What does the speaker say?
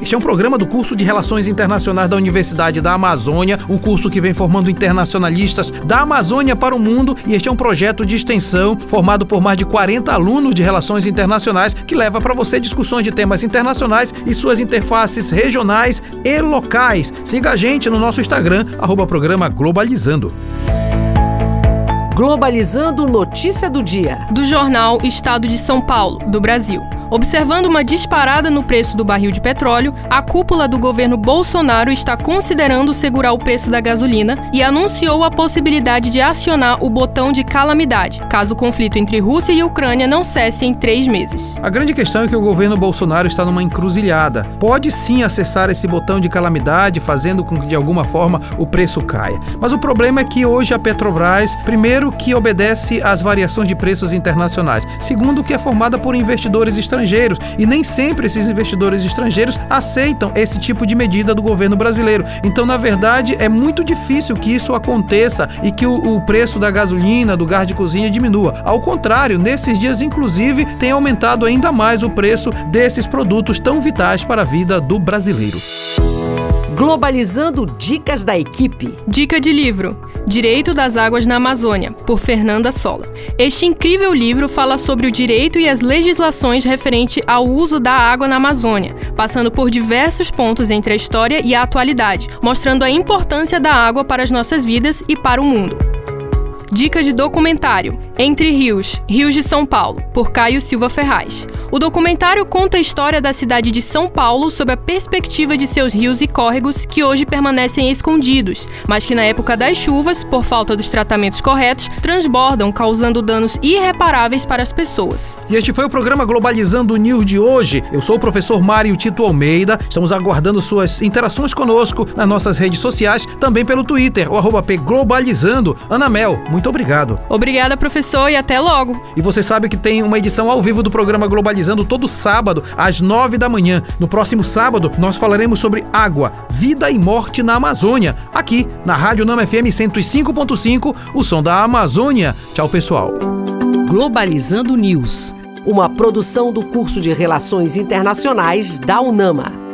Este é um programa do curso de Relações Internacionais da Universidade da Amazônia, um curso que vem formando internacionalistas da Amazônia para o mundo, e este é um projeto de extensão formado por mais de 40 alunos de Relações Internacionais que leva para você discussões de temas internacionais e suas interfaces regionais e locais. Siga a gente no nosso Instagram, arroba programa Globalizando. Globalizando notícia do dia. Do jornal Estado de São Paulo, do Brasil. Observando uma disparada no preço do barril de petróleo, a cúpula do governo Bolsonaro está considerando segurar o preço da gasolina e anunciou a possibilidade de acionar o botão de calamidade, caso o conflito entre Rússia e Ucrânia não cesse em três meses. A grande questão é que o governo Bolsonaro está numa encruzilhada. Pode sim acessar esse botão de calamidade, fazendo com que de alguma forma o preço caia. Mas o problema é que hoje a Petrobras, primeiro, que obedece às variações de preços internacionais, segundo, que é formada por investidores estrangeiros estrangeiros e nem sempre esses investidores estrangeiros aceitam esse tipo de medida do governo brasileiro. Então, na verdade, é muito difícil que isso aconteça e que o, o preço da gasolina, do gás de cozinha diminua. Ao contrário, nesses dias, inclusive, tem aumentado ainda mais o preço desses produtos tão vitais para a vida do brasileiro. Globalizando Dicas da Equipe. Dica de livro: Direito das Águas na Amazônia, por Fernanda Sola. Este incrível livro fala sobre o direito e as legislações referente ao uso da água na Amazônia, passando por diversos pontos entre a história e a atualidade, mostrando a importância da água para as nossas vidas e para o mundo. Dica de documentário: Entre Rios, Rios de São Paulo, por Caio Silva Ferraz. O documentário conta a história da cidade de São Paulo sob a perspectiva de seus rios e córregos que hoje permanecem escondidos, mas que na época das chuvas, por falta dos tratamentos corretos, transbordam, causando danos irreparáveis para as pessoas. E este foi o programa Globalizando News de hoje. Eu sou o professor Mário Tito Almeida. Estamos aguardando suas interações conosco nas nossas redes sociais, também pelo Twitter, o arroba Globalizando. Ana Mel, muito obrigado. Obrigada, professor, e até logo. E você sabe que tem uma edição ao vivo do programa Globalizando todo sábado, às nove da manhã. No próximo sábado, nós falaremos sobre água, vida e morte na Amazônia, aqui na Rádio Nama FM 105.5, o som da Amazônia. Tchau, pessoal. Globalizando News, uma produção do curso de Relações Internacionais da UNAMA.